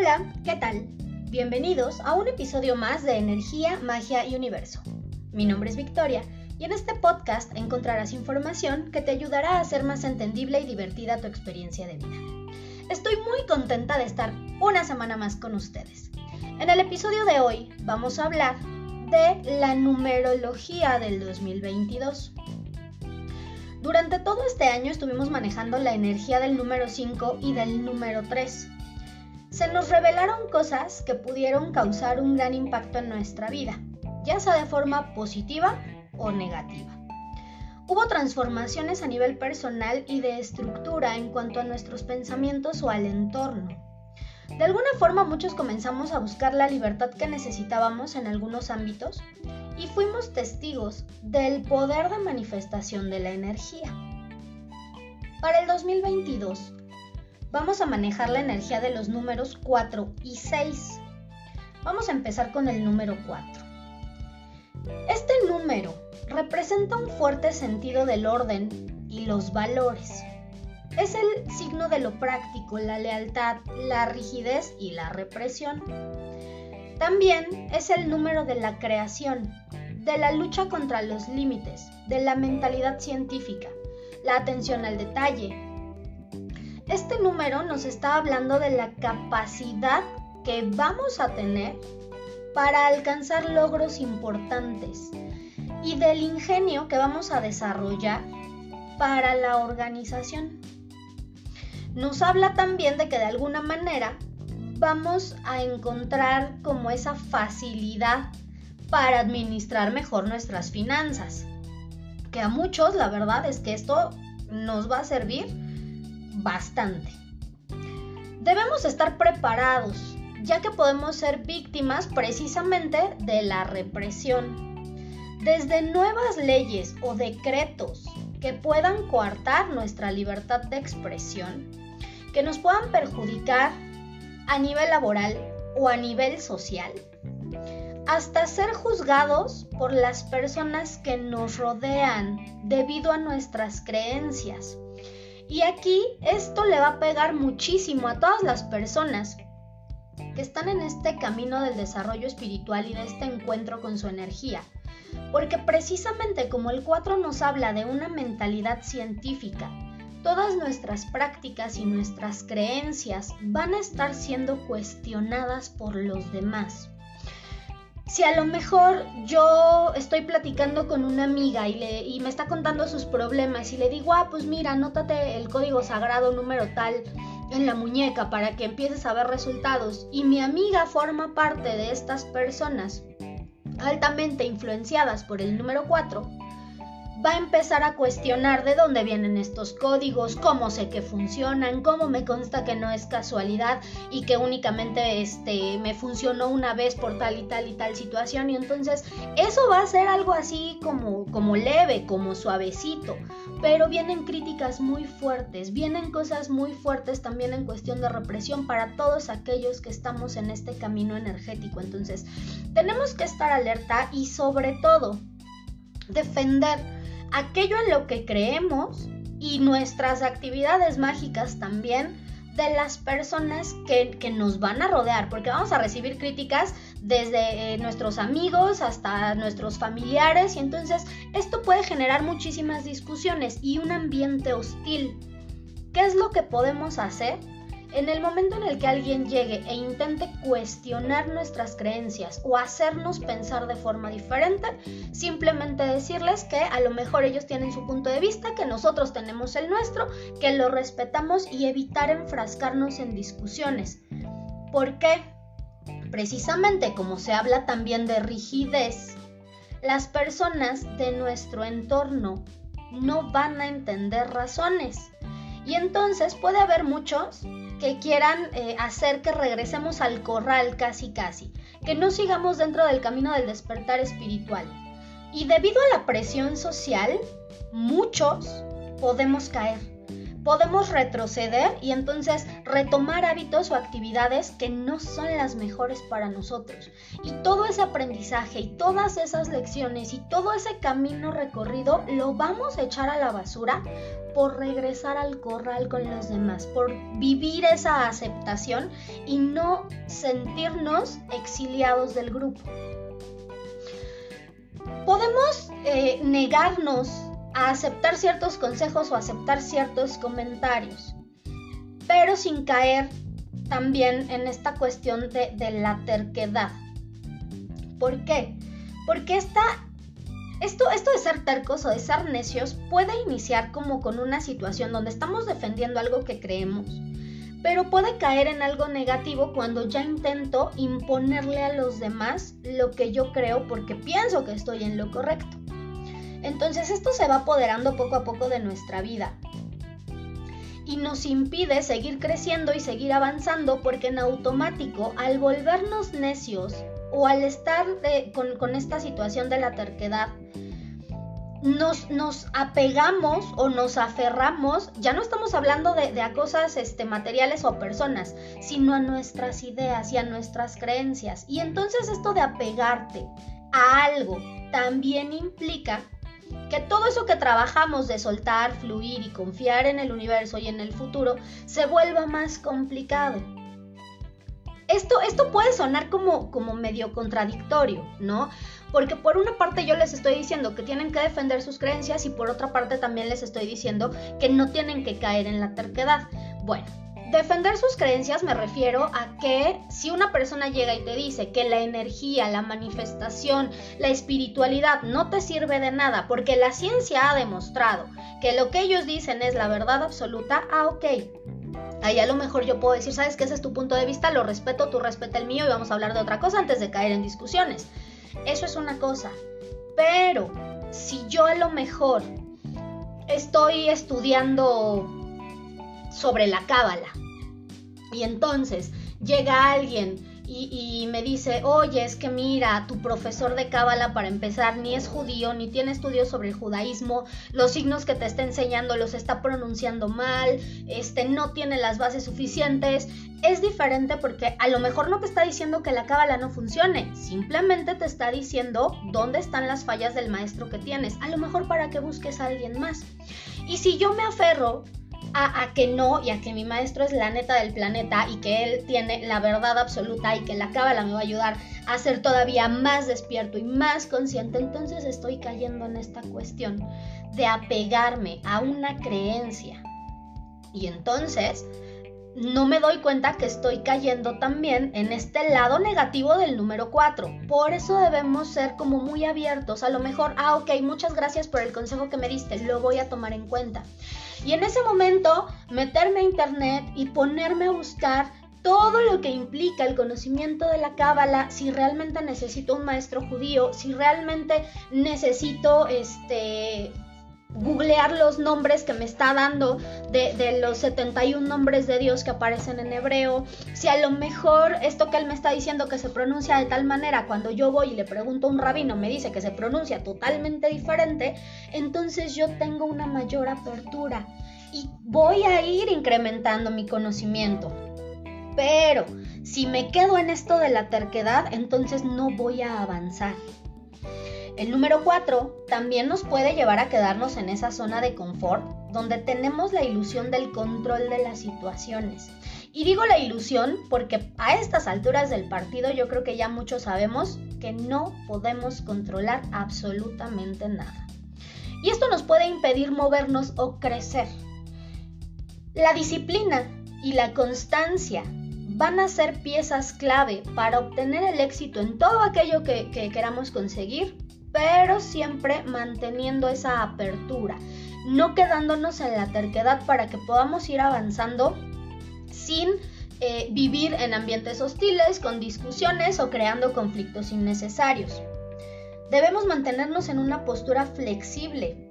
Hola, ¿qué tal? Bienvenidos a un episodio más de Energía, Magia y Universo. Mi nombre es Victoria y en este podcast encontrarás información que te ayudará a hacer más entendible y divertida tu experiencia de vida. Estoy muy contenta de estar una semana más con ustedes. En el episodio de hoy vamos a hablar de la numerología del 2022. Durante todo este año estuvimos manejando la energía del número 5 y del número 3. Se nos revelaron cosas que pudieron causar un gran impacto en nuestra vida, ya sea de forma positiva o negativa. Hubo transformaciones a nivel personal y de estructura en cuanto a nuestros pensamientos o al entorno. De alguna forma muchos comenzamos a buscar la libertad que necesitábamos en algunos ámbitos y fuimos testigos del poder de manifestación de la energía. Para el 2022 vamos a manejar la energía de los números 4 y 6. Vamos a empezar con el número 4. Este número representa un fuerte sentido del orden y los valores. Es el signo de lo práctico, la lealtad, la rigidez y la represión. También es el número de la creación, de la lucha contra los límites, de la mentalidad científica, la atención al detalle. Este número nos está hablando de la capacidad que vamos a tener para alcanzar logros importantes y del ingenio que vamos a desarrollar para la organización nos habla también de que de alguna manera vamos a encontrar como esa facilidad para administrar mejor nuestras finanzas. Que a muchos la verdad es que esto nos va a servir bastante. Debemos estar preparados, ya que podemos ser víctimas precisamente de la represión. Desde nuevas leyes o decretos que puedan coartar nuestra libertad de expresión, que nos puedan perjudicar a nivel laboral o a nivel social, hasta ser juzgados por las personas que nos rodean debido a nuestras creencias. Y aquí esto le va a pegar muchísimo a todas las personas que están en este camino del desarrollo espiritual y de este encuentro con su energía. Porque precisamente como el 4 nos habla de una mentalidad científica, todas nuestras prácticas y nuestras creencias van a estar siendo cuestionadas por los demás. Si a lo mejor yo estoy platicando con una amiga y, le, y me está contando sus problemas y le digo, ah, pues mira, anótate el código sagrado número tal en la muñeca para que empieces a ver resultados y mi amiga forma parte de estas personas altamente influenciadas por el número 4, va a empezar a cuestionar de dónde vienen estos códigos, cómo sé que funcionan, cómo me consta que no es casualidad y que únicamente este me funcionó una vez por tal y tal y tal situación y entonces eso va a ser algo así como como leve, como suavecito, pero vienen críticas muy fuertes, vienen cosas muy fuertes también en cuestión de represión para todos aquellos que estamos en este camino energético. Entonces, tenemos que estar alerta y sobre todo defender aquello en lo que creemos y nuestras actividades mágicas también de las personas que, nos van a rodear, porque vamos a recibir críticas desde eh, nuestros amigos hasta nuestros familiares y entonces esto puede generar muchísimas discusiones y un ambiente hostil. ¿Qué es lo que podemos hacer? En el momento en el que alguien llegue e intente cuestionar nuestras creencias o hacernos pensar de forma diferente, simplemente decirles que a lo mejor ellos tienen su punto de vista, que nosotros tenemos el nuestro, que lo respetamos y evitar enfrascarnos en discusiones. ¿Por qué? Precisamente como se habla también de rigidez, las personas de nuestro entorno no van a entender razones. Y entonces puede haber muchos que quieran eh, hacer que regresemos al corral casi casi, que no sigamos dentro del camino del despertar espiritual. Y debido a la presión social, muchos podemos caer. Podemos retroceder y entonces retomar hábitos o actividades que no son las mejores para nosotros. Y todo ese aprendizaje y todas esas lecciones y todo ese camino recorrido lo vamos a echar a la basura por regresar al corral con los demás, por vivir esa aceptación y no sentirnos exiliados del grupo. Podemos eh, negarnos a aceptar ciertos consejos o aceptar ciertos comentarios, pero sin caer también en esta cuestión de, la terquedad. ¿Por qué? Porque esta, esto, esto de ser tercos o de ser necios puede iniciar como con una situación donde estamos defendiendo algo que creemos, pero puede caer en algo negativo cuando ya intento imponerle a los demás lo que yo creo porque pienso que estoy en lo correcto. Entonces esto se va apoderando poco a poco de nuestra vida y nos impide seguir creciendo y seguir avanzando porque en automático al volvernos necios o al estar con, esta situación de la terquedad, nos, nos, apegamos o nos aferramos, ya no estamos hablando de, a cosas este, materiales o personas, sino a nuestras ideas y a nuestras creencias. Y entonces esto de apegarte a algo también implica que todo eso que trabajamos de soltar, fluir y confiar en el universo y en el futuro se vuelva más complicado. Esto, esto puede sonar como, como medio contradictorio, ¿no? Porque por una parte yo les estoy diciendo que tienen que defender sus creencias y por otra parte también les estoy diciendo que no tienen que caer en la terquedad. Bueno, Defender sus creencias me refiero a que si una persona llega y te dice que la energía, la manifestación, la espiritualidad no te sirve de nada porque la ciencia ha demostrado que lo que ellos dicen es la verdad absoluta, ah, ok. Ahí a lo mejor yo puedo decir, sabes que ese es tu punto de vista, lo respeto, tú respeta el mío y vamos a hablar de otra cosa antes de caer en discusiones. Eso es una cosa. Pero si yo a lo mejor estoy estudiando sobre la cábala y entonces llega alguien y, me dice, oye, es que mira, tu profesor de cábala para empezar ni es judío, ni tiene estudios sobre el judaísmo, los signos que te está enseñando los está pronunciando mal, este, no tiene las bases suficientes. Es diferente porque a lo mejor no te está diciendo que la cábala no funcione, simplemente te está diciendo dónde están las fallas del maestro que tienes, a lo mejor para que busques a alguien más. Y si yo me aferro a, que no y a que mi maestro es la neta del planeta y que él tiene la verdad absoluta y que la cábala me va a ayudar a ser todavía más despierto y más consciente, entonces estoy cayendo en esta cuestión de apegarme a una creencia. Y entonces no me doy cuenta que estoy cayendo también en este lado negativo del número 4. Por eso debemos ser como muy abiertos. A lo mejor, ah, ok, muchas gracias por el consejo que me diste, lo voy a tomar en cuenta. Y en ese momento meterme a internet y ponerme a buscar todo lo que implica el conocimiento de la cábala, si realmente necesito un maestro judío, si realmente necesito este googlear los nombres que me está dando de, de, los 71 nombres de Dios que aparecen en hebreo, si a lo mejor esto que él me está diciendo que se pronuncia de tal manera, cuando yo voy y le pregunto a un rabino me dice que se pronuncia totalmente diferente, entonces yo tengo una mayor apertura y voy a ir incrementando mi conocimiento. Pero si me quedo en esto de la terquedad, entonces no voy a avanzar. El número 4 también nos puede llevar a quedarnos en esa zona de confort donde tenemos la ilusión del control de las situaciones. Y digo la ilusión porque a estas alturas del partido yo creo que ya muchos sabemos que no podemos controlar absolutamente nada. Y esto nos puede impedir movernos o crecer. La disciplina y la constancia van a ser piezas clave para obtener el éxito en todo aquello que, queramos conseguir pero siempre manteniendo esa apertura, no quedándonos en la terquedad para que podamos ir avanzando sin eh, vivir en ambientes hostiles, con discusiones o creando conflictos innecesarios. Debemos mantenernos en una postura flexible,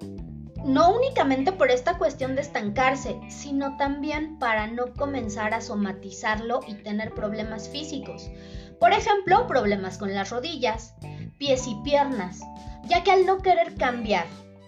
no únicamente por esta cuestión de estancarse, sino también para no comenzar a somatizarlo y tener problemas físicos. Por ejemplo, problemas con las rodillas, pies y piernas, ya que al no querer cambiar,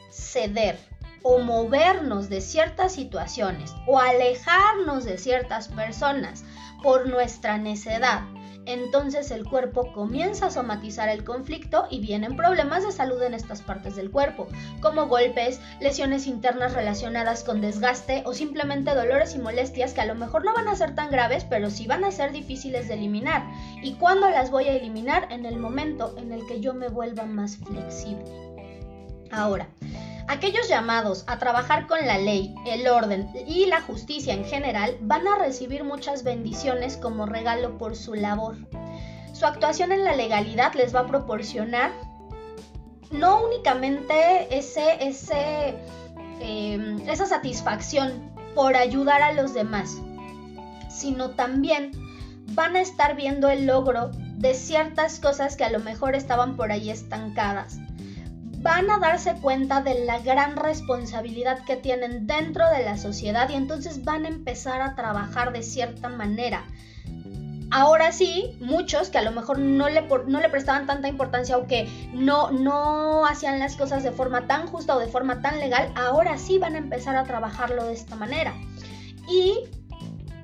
ceder o movernos de ciertas situaciones o alejarnos de ciertas personas por nuestra necedad, entonces el cuerpo comienza a somatizar el conflicto y vienen problemas de salud en estas partes del cuerpo, como golpes, lesiones internas relacionadas con desgaste o simplemente dolores y molestias que a lo mejor no van a ser tan graves, pero sí van a ser difíciles de eliminar. ¿Y cuándo las voy a eliminar? En el momento en el que yo me vuelva más flexible. Ahora, Aquellos llamados a trabajar con la ley, el orden y la justicia en general van a recibir muchas bendiciones como regalo por su labor. Su actuación en la legalidad les va a proporcionar no únicamente ese, ese, em, esa satisfacción por ayudar a los demás, sino también van a estar viendo el logro de ciertas cosas que a lo mejor estaban por ahí estancadas van a darse cuenta de la gran responsabilidad que tienen dentro de la sociedad y entonces van a empezar a trabajar de cierta manera. Ahora sí, muchos que a lo mejor no le, no le prestaban tanta importancia o que no, no hacían las cosas de forma tan justa o de forma tan legal, ahora sí van a empezar a trabajarlo de esta manera. Y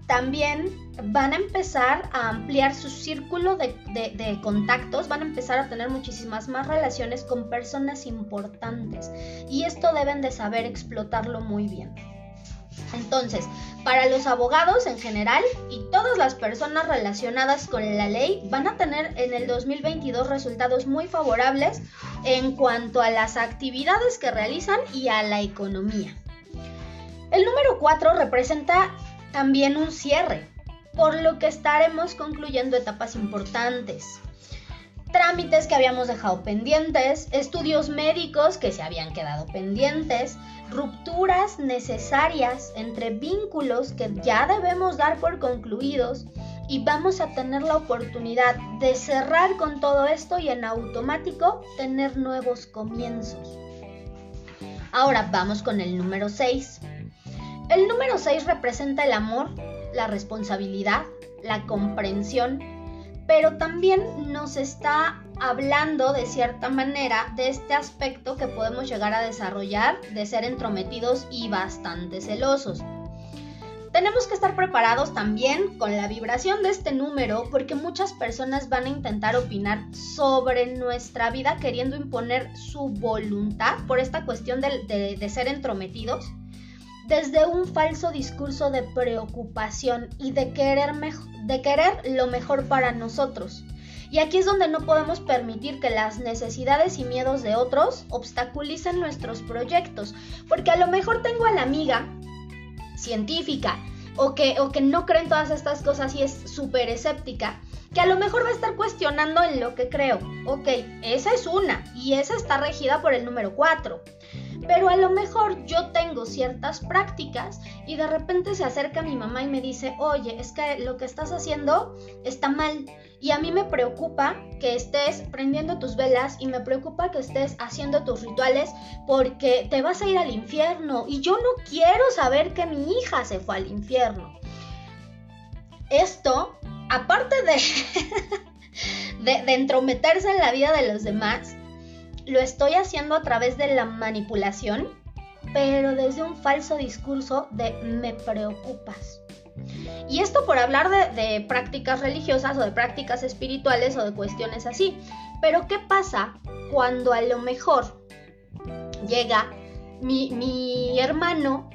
también van a empezar a ampliar su círculo de, contactos, van a empezar a tener muchísimas más relaciones con personas importantes y esto deben de saber explotarlo muy bien. Entonces, para los abogados en general y todas las personas relacionadas con la ley van a tener en el 2022 resultados muy favorables en cuanto a las actividades que realizan y a la economía. El número 4 representa también un cierre, por lo que estaremos concluyendo etapas importantes. Trámites que habíamos dejado pendientes, estudios médicos que se habían quedado pendientes, rupturas necesarias entre vínculos que ya debemos dar por concluidos y vamos a tener la oportunidad de cerrar con todo esto y en automático tener nuevos comienzos. Ahora vamos con el número 6. El número 6 representa el amor, la responsabilidad, la comprensión, pero también nos está hablando de cierta manera de este aspecto que podemos llegar a desarrollar de ser entrometidos y bastante celosos. Tenemos que estar preparados también con la vibración de este número porque muchas personas van a intentar opinar sobre nuestra vida queriendo imponer su voluntad por esta cuestión de, de ser entrometidos desde un falso discurso de preocupación y de querer, de querer lo mejor para nosotros. Y aquí es donde no podemos permitir que las necesidades y miedos de otros obstaculicen nuestros proyectos, porque a lo mejor tengo a la amiga científica o que, o que no cree en todas estas cosas y es súper escéptica, que a lo mejor va a estar cuestionando en lo que creo. Ok, esa es una y esa está regida por el número 4 pero a lo mejor yo tengo ciertas prácticas y de repente se acerca mi mamá y me dice, oye, es que lo que estás haciendo está mal y a mí me preocupa que estés prendiendo tus velas y me preocupa que estés haciendo tus rituales porque te vas a ir al infierno y yo no quiero saber que mi hija se fue al infierno. Esto, aparte de, de, de entrometerse en la vida de los demás, lo estoy haciendo a través de la manipulación, pero desde un falso discurso de me preocupas. Y esto por hablar de, prácticas religiosas o de prácticas espirituales o de cuestiones así. Pero ¿qué pasa cuando a lo mejor llega mi, mi hermano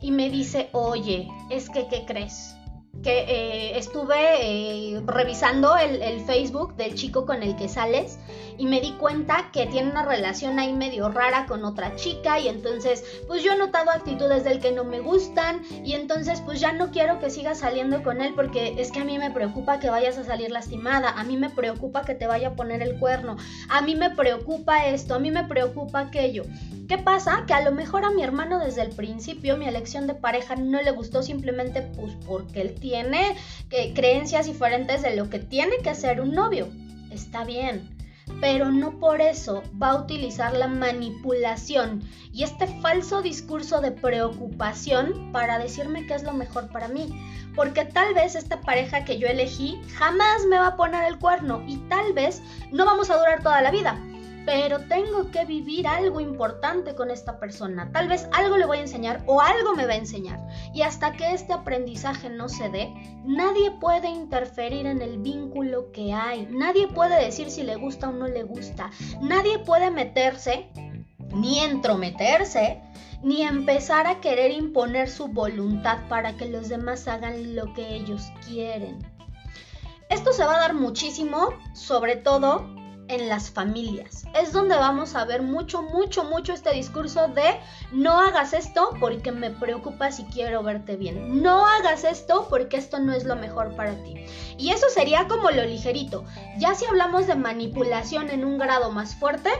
y me dice, oye, es que, ¿qué crees? que eh, estuve eh, revisando el, el, Facebook del chico con el que sales y me di cuenta que tiene una relación ahí medio rara con otra chica y entonces pues yo he notado actitudes del que no me gustan y entonces pues ya no quiero que sigas saliendo con él porque es que a mí me preocupa que vayas a salir lastimada, a mí me preocupa que te vaya a poner el cuerno, a mí me preocupa esto, a mí me preocupa aquello. ¿Qué pasa? Que a lo mejor a mi hermano desde el principio mi elección de pareja no le gustó simplemente pues porque él tiene eh, creencias diferentes de lo que tiene que ser un novio. Está bien, pero no por eso va a utilizar la manipulación y este falso discurso de preocupación para decirme qué es lo mejor para mí. Porque tal vez esta pareja que yo elegí jamás me va a poner el cuerno y tal vez no vamos a durar toda la vida pero tengo que vivir algo importante con esta persona. Tal vez algo le voy a enseñar o algo me va a enseñar. Y hasta que este aprendizaje no se dé, nadie puede interferir en el vínculo que hay. Nadie puede decir si le gusta o no le gusta. Nadie puede meterse ni entrometerse, ni empezar a querer imponer su voluntad para que los demás hagan lo que ellos quieren. Esto se va a dar muchísimo, sobre todo en las familias. Es donde vamos a ver mucho, mucho, mucho este discurso de no hagas esto porque me preocupa si quiero verte bien. No hagas esto porque esto no es lo mejor para ti. Y eso sería como lo ligerito. Ya si hablamos de manipulación en un grado más fuerte,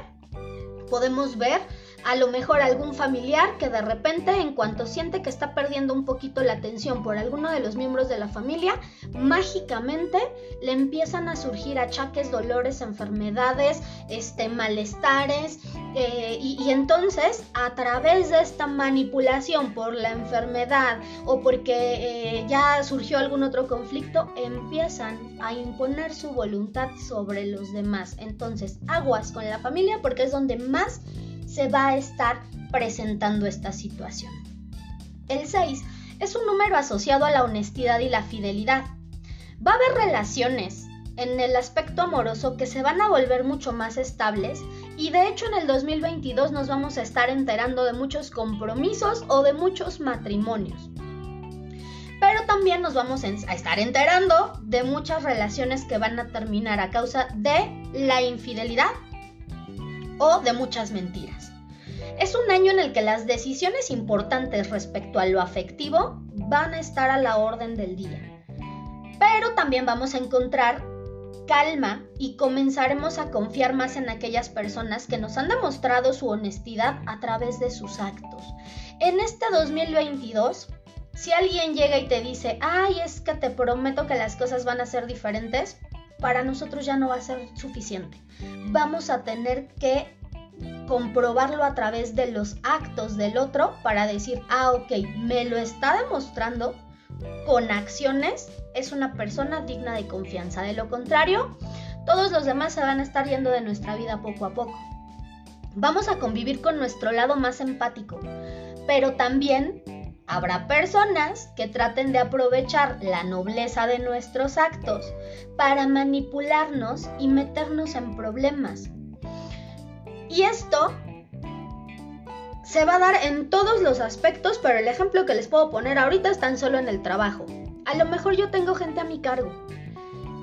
podemos ver a lo mejor algún familiar que de repente en cuanto siente que está perdiendo un poquito la atención por alguno de los miembros de la familia, mágicamente le empiezan a surgir achaques, dolores, enfermedades, este, malestares eh, y, entonces a través de esta manipulación por la enfermedad o porque eh, ya surgió algún otro conflicto, empiezan a imponer su voluntad sobre los demás. Entonces aguas con la familia porque es donde más se va a estar presentando esta situación. El 6 es un número asociado a la honestidad y la fidelidad. Va a haber relaciones en el aspecto amoroso que se van a volver mucho más estables y de hecho en el 2022 nos vamos a estar enterando de muchos compromisos o de muchos matrimonios. Pero también nos vamos a estar enterando de muchas relaciones que van a terminar a causa de la infidelidad o de muchas mentiras. Es un año en el que las decisiones importantes respecto a lo afectivo van a estar a la orden del día. Pero también vamos a encontrar calma y comenzaremos a confiar más en aquellas personas que nos han demostrado su honestidad a través de sus actos. En este 2022, si alguien llega y te dice, ay, es que te prometo que las cosas van a ser diferentes, para nosotros ya no va a ser suficiente. Vamos a tener que comprobarlo a través de los actos del otro para decir, ah, ok, me lo está demostrando con acciones, es una persona digna de confianza. De lo contrario, todos los demás se van a estar yendo de nuestra vida poco a poco. Vamos a convivir con nuestro lado más empático, pero también Habrá personas que traten de aprovechar la nobleza de nuestros actos para manipularnos y meternos en problemas. Y esto se va a dar en todos los aspectos, pero el ejemplo que les puedo poner ahorita es tan solo en el trabajo. A lo mejor yo tengo gente a mi cargo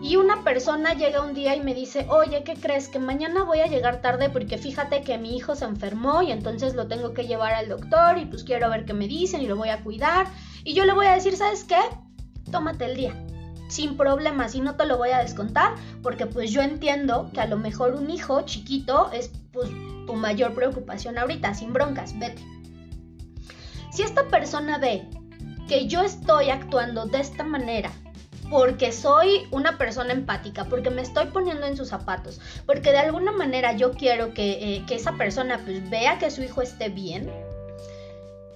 y una persona llega un día y me dice, oye, ¿qué crees? Que mañana voy a llegar tarde porque fíjate que mi hijo se enfermó y entonces lo tengo que llevar al doctor y pues quiero ver qué me dicen y lo voy a cuidar. Y yo le voy a decir, ¿sabes qué? Tómate el día. Sin problemas y no te lo voy a descontar porque pues yo entiendo que a lo mejor un hijo chiquito es pues tu mayor preocupación ahorita, sin broncas, vete. Si esta persona ve que yo estoy actuando de esta manera porque soy una persona empática, porque me estoy poniendo en sus zapatos, porque de alguna manera yo quiero que, eh, esa persona pues vea que su hijo esté bien,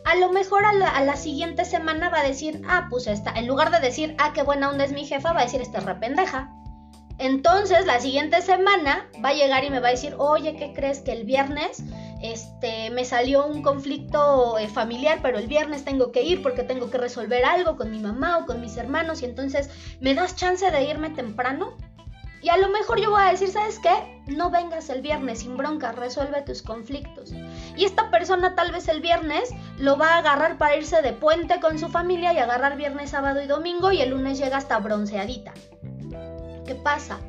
a lo mejor a la, siguiente semana va a decir, ah, pues esta, en lugar de decir, ah, qué buena onda es mi jefa, va a decir, esta es rependeja. Entonces la siguiente semana va a llegar y me va a decir, oye, ¿qué crees que el viernes este, me salió un conflicto eh, familiar, pero el viernes tengo que ir porque tengo que resolver algo con mi mamá o con mis hermanos y entonces me das chance de irme temprano. Y a lo mejor yo voy a decir, ¿sabes qué? No vengas el viernes sin bronca, resuelve tus conflictos. Y esta persona tal vez el viernes lo va a agarrar para irse de puente con su familia y agarrar viernes, sábado y domingo y el lunes llega hasta bronceadita. ¿Qué pasa?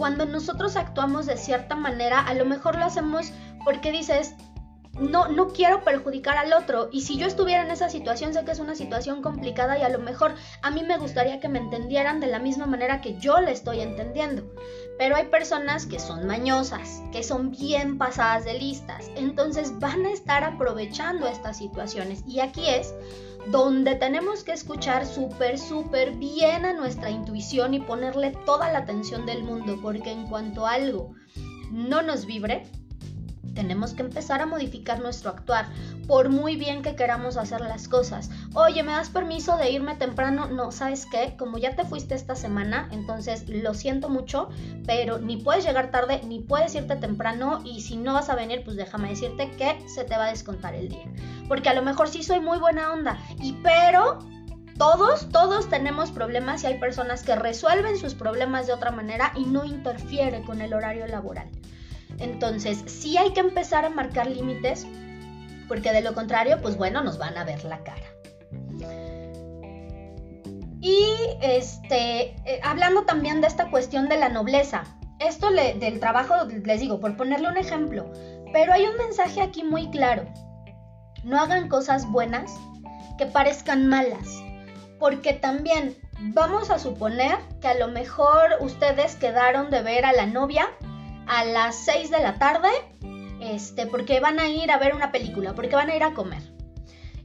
Cuando nosotros actuamos de cierta manera, a lo mejor lo hacemos porque dices, no, no quiero perjudicar al otro. Y si yo estuviera en esa situación, sé que es una situación complicada y a lo mejor a mí me gustaría que me entendieran de la misma manera que yo le estoy entendiendo. Pero hay personas que son mañosas, que son bien pasadas de listas. Entonces van a estar aprovechando estas situaciones. Y aquí es donde tenemos que escuchar súper, súper bien a nuestra intuición y ponerle toda la atención del mundo. Porque en cuanto algo no nos vibre, tenemos que empezar a modificar nuestro actuar, por muy bien que queramos hacer las cosas. Oye, ¿me das permiso de irme temprano? No, ¿sabes qué? Como ya te fuiste esta semana, entonces lo siento mucho, pero ni puedes llegar tarde, ni puedes irte temprano y si no vas a venir, pues déjame decirte que se te va a descontar el día. Porque a lo mejor sí soy muy buena onda, y pero todos, todos tenemos problemas y hay personas que resuelven sus problemas de otra manera y no interfiere con el horario laboral. Entonces, sí hay que empezar a marcar límites, porque de lo contrario, pues bueno, nos van a ver la cara. Y este, eh, hablando también de esta cuestión de la nobleza, esto del trabajo, les digo, por ponerle un ejemplo, pero hay un mensaje aquí muy claro. No hagan cosas buenas que parezcan malas, porque también vamos a suponer que a lo mejor ustedes quedaron de ver a la novia a las 6 de la tarde, este, porque van a ir a ver una película, porque van a ir a comer.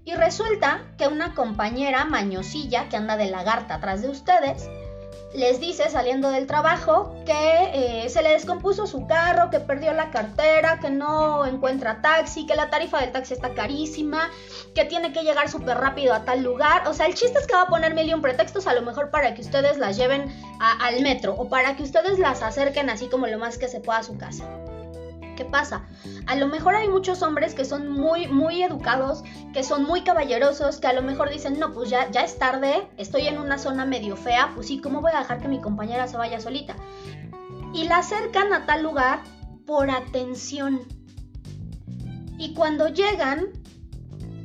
Y resulta que una compañera mañosilla que anda de lagarta atrás de ustedes, les dice saliendo del trabajo que eh, se le descompuso su carro, que perdió la cartera, que no encuentra taxi, que la tarifa del taxi está carísima, que tiene que llegar súper rápido a tal lugar. O sea, el chiste es que va a poner mil un pretextos a lo mejor para que ustedes las lleven al metro o para que ustedes las acerquen así como lo más que se pueda a su casa. ¿Qué pasa? A lo mejor hay muchos hombres que son muy, muy educados, que son muy caballerosos, que a lo mejor dicen, no, pues ya, ya es tarde, estoy en una zona medio fea, pues sí, ¿cómo voy a dejar que mi compañera se vaya solita? Y la acercan a tal lugar por atención. Y cuando llegan,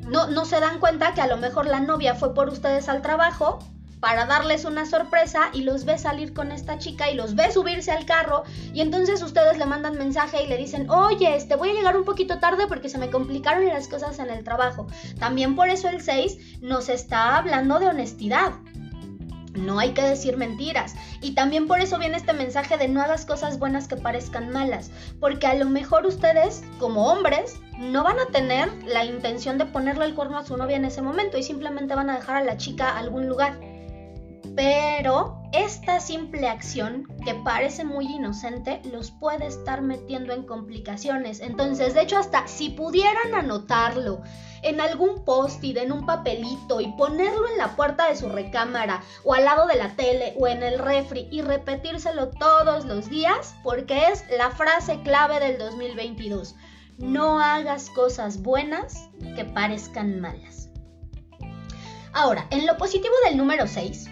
no, no se dan cuenta que a lo mejor la novia fue por ustedes al trabajo para darles una sorpresa y los ve salir con esta chica y los ve subirse al carro y entonces ustedes le mandan mensaje y le dicen, oye, este voy a llegar un poquito tarde porque se me complicaron las cosas en el trabajo. También por eso el 6 nos está hablando de honestidad. No hay que decir mentiras. Y también por eso viene este mensaje de no hagas cosas buenas que parezcan malas. Porque a lo mejor ustedes, como hombres, no van a tener la intención de ponerle el cuerno a su novia en ese momento y simplemente van a dejar a la chica a algún lugar. Pero esta simple acción, que parece muy inocente, los puede estar metiendo en complicaciones. Entonces, de hecho, hasta si pudieran anotarlo en algún post-it, en un papelito y ponerlo en la puerta de su recámara o al lado de la tele o en el refri y repetírselo todos los días, porque es la frase clave del 2022. No hagas cosas buenas que parezcan malas. Ahora, en lo positivo del número 6,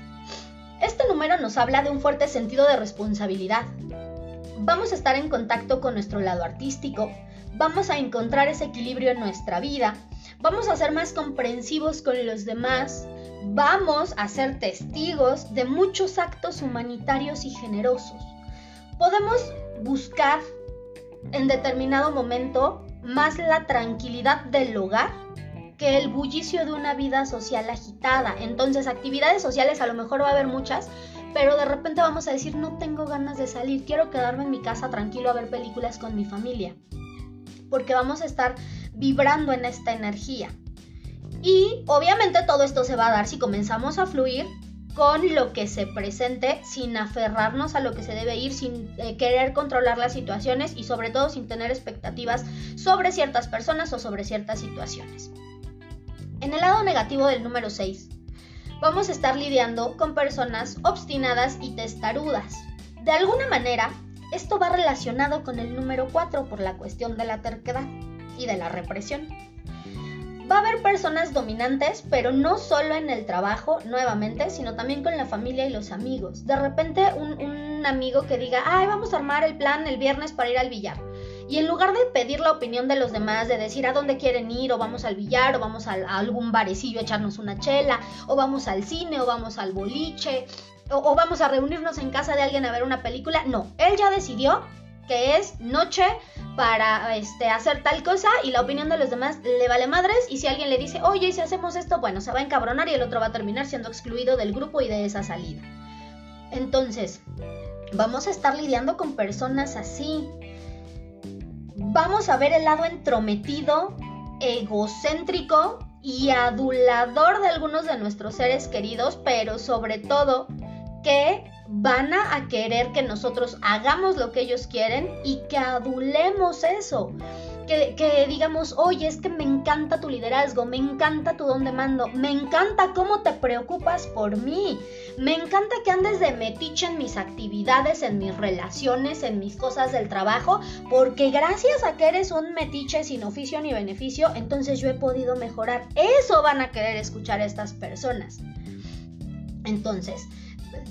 este número nos habla de un fuerte sentido de responsabilidad. Vamos a estar en contacto con nuestro lado artístico, vamos a encontrar ese equilibrio en nuestra vida, vamos a ser más comprensivos con los demás, vamos a ser testigos de muchos actos humanitarios y generosos. Podemos buscar en determinado momento más la tranquilidad del hogar que el bullicio de una vida social agitada. Entonces, actividades sociales a lo mejor va a haber muchas, pero de repente vamos a decir, no tengo ganas de salir, quiero quedarme en mi casa tranquilo a ver películas con mi familia. Porque vamos a estar vibrando en esta energía. Y obviamente todo esto se va a dar si comenzamos a fluir con lo que se presente sin aferrarnos a lo que se debe ir, sin eh, querer controlar las situaciones y sobre todo sin tener expectativas sobre ciertas personas o sobre ciertas situaciones. En el lado negativo del número 6, vamos a estar lidiando con personas obstinadas y testarudas. De alguna manera, esto va relacionado con el número 4 por la cuestión de la terquedad y de la represión. Va a haber personas dominantes, pero no solo en el trabajo, nuevamente, sino también con la familia y los amigos. De repente, un, un amigo que diga, ay, vamos a armar el plan el viernes para ir al billar. Y en lugar de pedir la opinión de los demás, de decir a dónde quieren ir, o vamos al billar, o vamos a, algún barecillo a echarnos una chela, o vamos al cine, o vamos al boliche, o, vamos a reunirnos en casa de alguien a ver una película, no, él ya decidió que es noche para este, hacer tal cosa y la opinión de los demás le vale madres y si alguien le dice, oye, si hacemos esto, bueno, se va a encabronar y el otro va a terminar siendo excluido del grupo y de esa salida. Entonces, vamos a estar lidiando con personas así, vamos a ver el lado entrometido, egocéntrico y adulador de algunos de nuestros seres queridos, pero sobre todo que van a querer que nosotros hagamos lo que ellos quieren y que adulemos eso. Que, digamos, oye, es que me encanta tu liderazgo, me encanta tu don de mando, me encanta cómo te preocupas por mí, me encanta que andes de metiche en mis actividades, en mis relaciones, en mis cosas del trabajo, porque gracias a que eres un metiche sin oficio ni beneficio, entonces yo he podido mejorar. Eso van a querer escuchar estas personas. Entonces,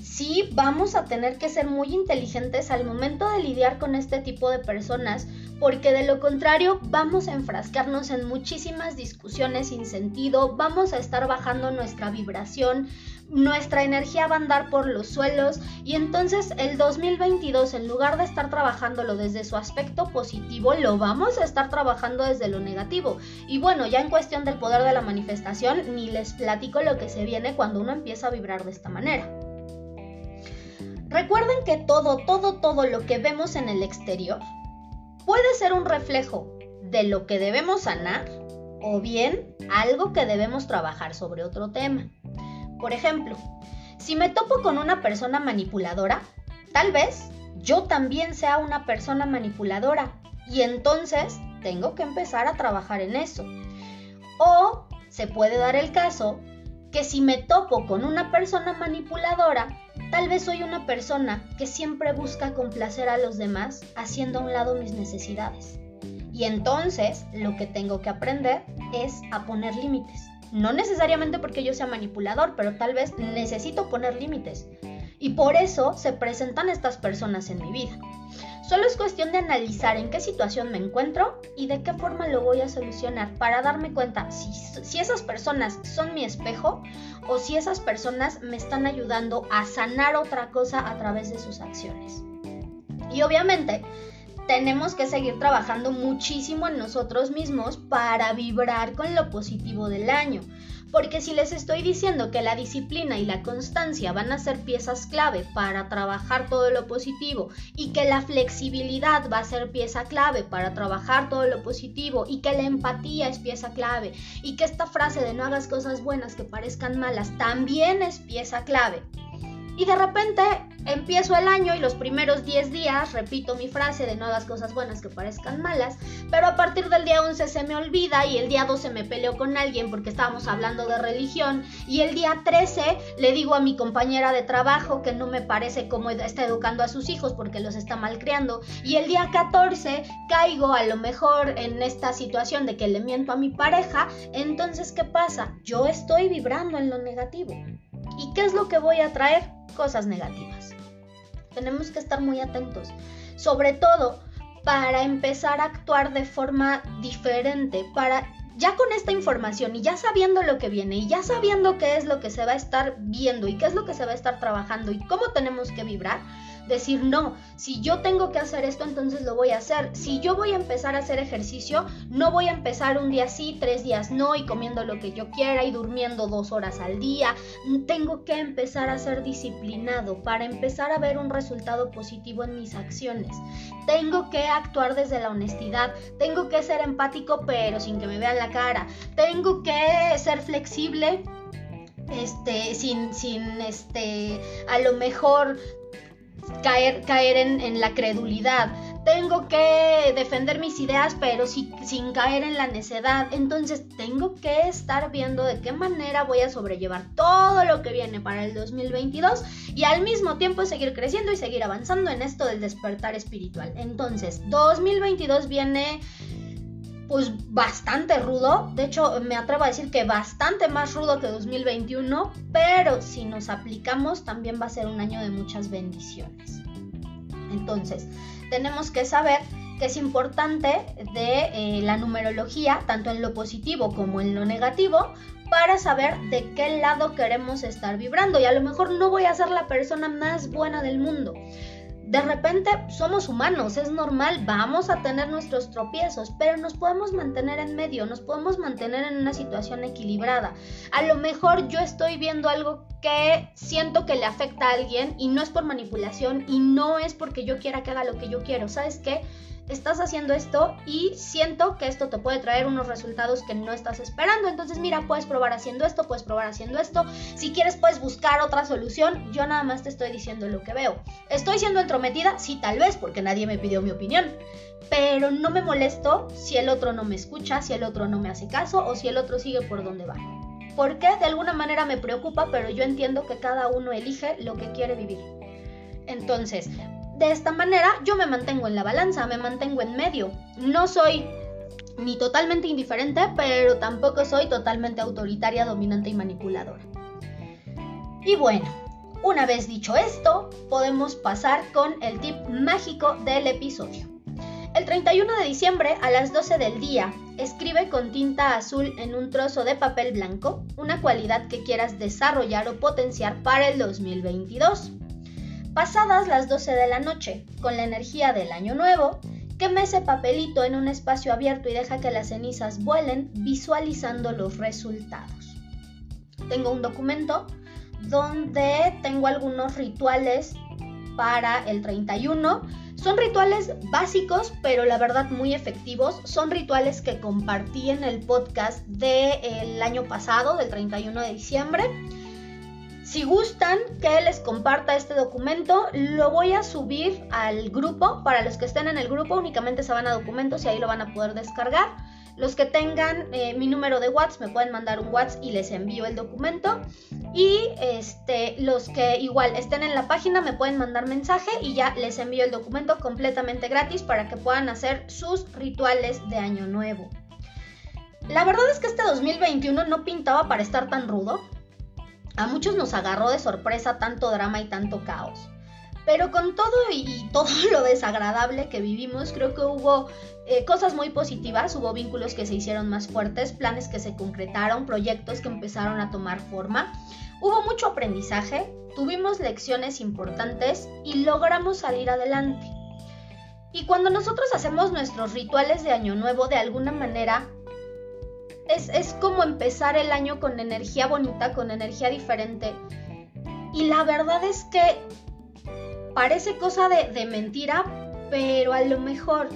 sí vamos a tener que ser muy inteligentes al momento de lidiar con este tipo de personas, porque de lo contrario vamos a enfrascarnos en muchísimas discusiones sin sentido, vamos a estar bajando nuestra vibración, nuestra energía va a andar por los suelos y entonces el 2022 en lugar de estar trabajándolo desde su aspecto positivo, lo vamos a estar trabajando desde lo negativo. Y bueno, ya en cuestión del poder de la manifestación, ni les platico lo que se viene cuando uno empieza a vibrar de esta manera. Recuerden que todo, todo, todo lo que vemos en el exterior puede ser un reflejo de lo que debemos sanar o bien algo que debemos trabajar sobre otro tema. Por ejemplo, si me topo con una persona manipuladora, tal vez yo también sea una persona manipuladora y entonces tengo que empezar a trabajar en eso. O se puede dar el caso que si me topo con una persona manipuladora, tal vez soy una persona que siempre busca complacer a los demás haciendo a un lado mis necesidades. Y entonces lo que tengo que aprender es a poner límites. No necesariamente porque yo sea manipulador, pero tal vez necesito poner límites. Y por eso se presentan estas personas en mi vida. Solo es cuestión de analizar en qué situación me encuentro y de qué forma lo voy a solucionar para darme cuenta si, esas personas son mi espejo o si esas personas me están ayudando a sanar otra cosa a través de sus acciones. Y obviamente tenemos que seguir trabajando muchísimo en nosotros mismos para vibrar con lo positivo del año. Porque si les estoy diciendo que la disciplina y la constancia van a ser piezas clave para trabajar todo lo positivo y que la flexibilidad va a ser pieza clave para trabajar todo lo positivo y que la empatía es pieza clave y que esta frase de no hagas cosas buenas que parezcan malas también es pieza clave. Y de repente empiezo el año y los primeros 10 días repito mi frase de hagas cosas buenas que parezcan malas, pero a partir del día 11 se me olvida y el día 12 me peleo con alguien porque estábamos hablando de religión y el día 13 le digo a mi compañera de trabajo que no me parece cómo está educando a sus hijos porque los está malcriando y el día 14 caigo a lo mejor en esta situación de que le miento a mi pareja, entonces ¿qué pasa? Yo estoy vibrando en lo negativo. ¿Y qué es lo que voy a traer? Cosas negativas tenemos que estar muy atentos. Sobre todo para empezar a actuar de forma diferente, para ya con esta información y ya sabiendo lo que viene y ya sabiendo qué es lo que se va a estar viendo y qué es lo que se va a estar trabajando y cómo tenemos que vibrar, decir, no, si yo tengo que hacer esto, entonces lo voy a hacer. Si yo voy a empezar a hacer ejercicio, no voy a empezar un día sí, tres días no, y comiendo lo que yo quiera y durmiendo dos horas al día. Tengo que empezar a ser disciplinado para empezar a ver un resultado positivo en mis acciones. Tengo que actuar desde la honestidad, tengo que ser empático pero sin que me vean la cara, tengo que ser flexible este, sin, sin, este, a lo mejor caer, caer en, la credulidad. Tengo que defender mis ideas, pero sin caer en la necedad. Entonces tengo que estar viendo de qué manera voy a sobrellevar todo lo que viene para el 2022 y al mismo tiempo seguir creciendo y seguir avanzando en esto del despertar espiritual. Entonces, 2022 viene pues bastante rudo, de hecho me atrevo a decir que bastante más rudo que 2021, pero si nos aplicamos también va a ser un año de muchas bendiciones. Entonces, tenemos que saber que es importante de eh, la numerología, tanto en lo positivo como en lo negativo, para saber de qué lado queremos estar vibrando. Y a lo mejor no voy a ser la persona más buena del mundo, de repente somos humanos, es normal, vamos a tener nuestros tropiezos, pero nos podemos mantener en medio, nos podemos mantener en una situación equilibrada. A lo mejor yo estoy viendo algo que siento que le afecta a alguien y no es por manipulación y no es porque yo quiera que haga lo que yo quiero. ¿Sabes qué? Estás haciendo esto y siento que esto te puede traer unos resultados que no estás esperando. Entonces, mira, puedes probar haciendo esto, puedes probar haciendo esto. Si quieres, puedes buscar otra solución. Yo nada más te estoy diciendo lo que veo. ¿Estoy siendo entrometida? Sí, tal vez, porque nadie me pidió mi opinión. Pero no me molesto si el otro no me escucha, si el otro no me hace caso o si el otro sigue por donde va. Porque de alguna manera me preocupa, pero yo entiendo que cada uno elige lo que quiere vivir. Entonces, de esta manera yo me mantengo en la balanza, me mantengo en medio. No soy ni totalmente indiferente, pero tampoco soy totalmente autoritaria, dominante y manipuladora. Y bueno, una vez dicho esto, podemos pasar con el tip mágico del episodio. El 31 de diciembre a las 12 del día, escribe con tinta azul en un trozo de papel blanco una cualidad que quieras desarrollar o potenciar para el 2022. Pasadas las 12 de la noche, con la energía del año nuevo, queme ese papelito en un espacio abierto y deja que las cenizas vuelen visualizando los resultados. Tengo un documento donde tengo algunos rituales para el 31. Son rituales básicos, pero la verdad muy efectivos. Son rituales que compartí en el podcast del año pasado, del 31 de diciembre. Si gustan que les comparta este documento, lo voy a subir al grupo. Para los que estén en el grupo, únicamente se van a documentos y ahí lo van a poder descargar. Los que tengan eh, mi número de WhatsApp me pueden mandar un WhatsApp y les envío el documento. Y este, los que igual estén en la página me pueden mandar mensaje y ya les envío el documento completamente gratis para que puedan hacer sus rituales de año nuevo. La verdad es que este 2021 no pintaba para estar tan rudo. A muchos nos agarró de sorpresa tanto drama y tanto caos. Pero con todo y todo lo desagradable que vivimos, creo que hubo eh, cosas muy positivas, hubo vínculos que se hicieron más fuertes, planes que se concretaron, proyectos que empezaron a tomar forma. Hubo mucho aprendizaje, tuvimos lecciones importantes y logramos salir adelante. Y cuando nosotros hacemos nuestros rituales de Año Nuevo, de alguna manera es, como empezar el año con energía bonita, con energía diferente. Y la verdad es que parece cosa de, mentira, pero a lo mejor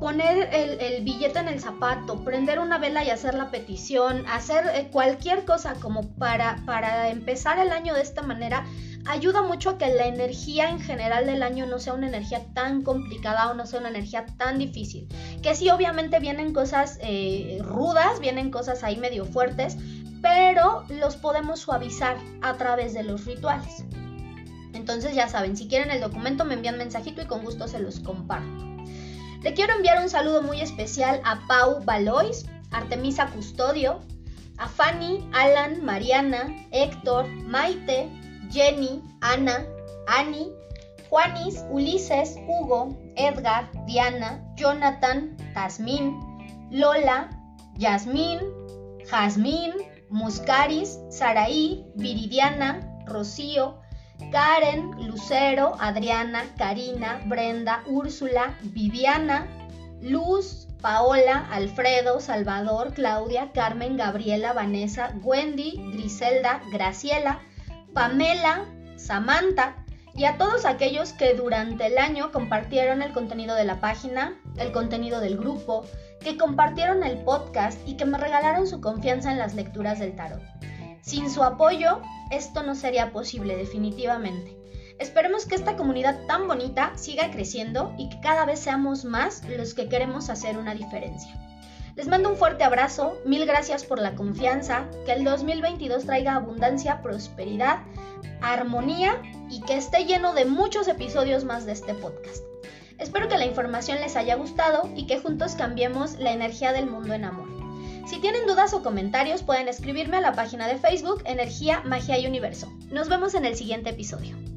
poner el, billete en el zapato, prender una vela y hacer la petición, hacer eh, cualquier cosa como para, para empezar el año de esta manera, ayuda mucho a que la energía en general del año no sea una energía tan complicada o no sea una energía tan difícil. Que sí, obviamente vienen cosas eh, rudas, vienen cosas ahí medio fuertes, pero los podemos suavizar a través de los rituales. Entonces ya saben, si quieren el documento me envían mensajito y con gusto se los comparto. Le quiero enviar un saludo muy especial a Pau Valois, Artemisa Custodio, a Fanny, Alan, Mariana, Héctor, Maite, Jenny, Ana, Annie, Juanis, Ulises, Hugo, Edgar, Diana, Jonathan, Tasmin, Lola, Yasmín, Jazmín, Muscaris, Saraí, Viridiana, Rocío, Karen, Lucero, Adriana, Karina, Brenda, Úrsula, Viviana, Luz, Paola, Alfredo, Salvador, Claudia, Carmen, Gabriela, Vanessa, Wendy, Griselda, Graciela, Pamela, Samantha y a todos aquellos que durante el año compartieron el contenido de la página, el contenido del grupo, que compartieron el podcast y que me regalaron su confianza en las lecturas del tarot. Sin su apoyo, esto no sería posible definitivamente. Esperemos que esta comunidad tan bonita siga creciendo y que cada vez seamos más los que queremos hacer una diferencia. Les mando un fuerte abrazo, mil gracias por la confianza, que el 2022 traiga abundancia, prosperidad, armonía y que esté lleno de muchos episodios más de este podcast. Espero que la información les haya gustado y que juntos cambiemos la energía del mundo en amor. Si tienen dudas o comentarios pueden escribirme a la página de Facebook Energía, Magia y Universo. Nos vemos en el siguiente episodio.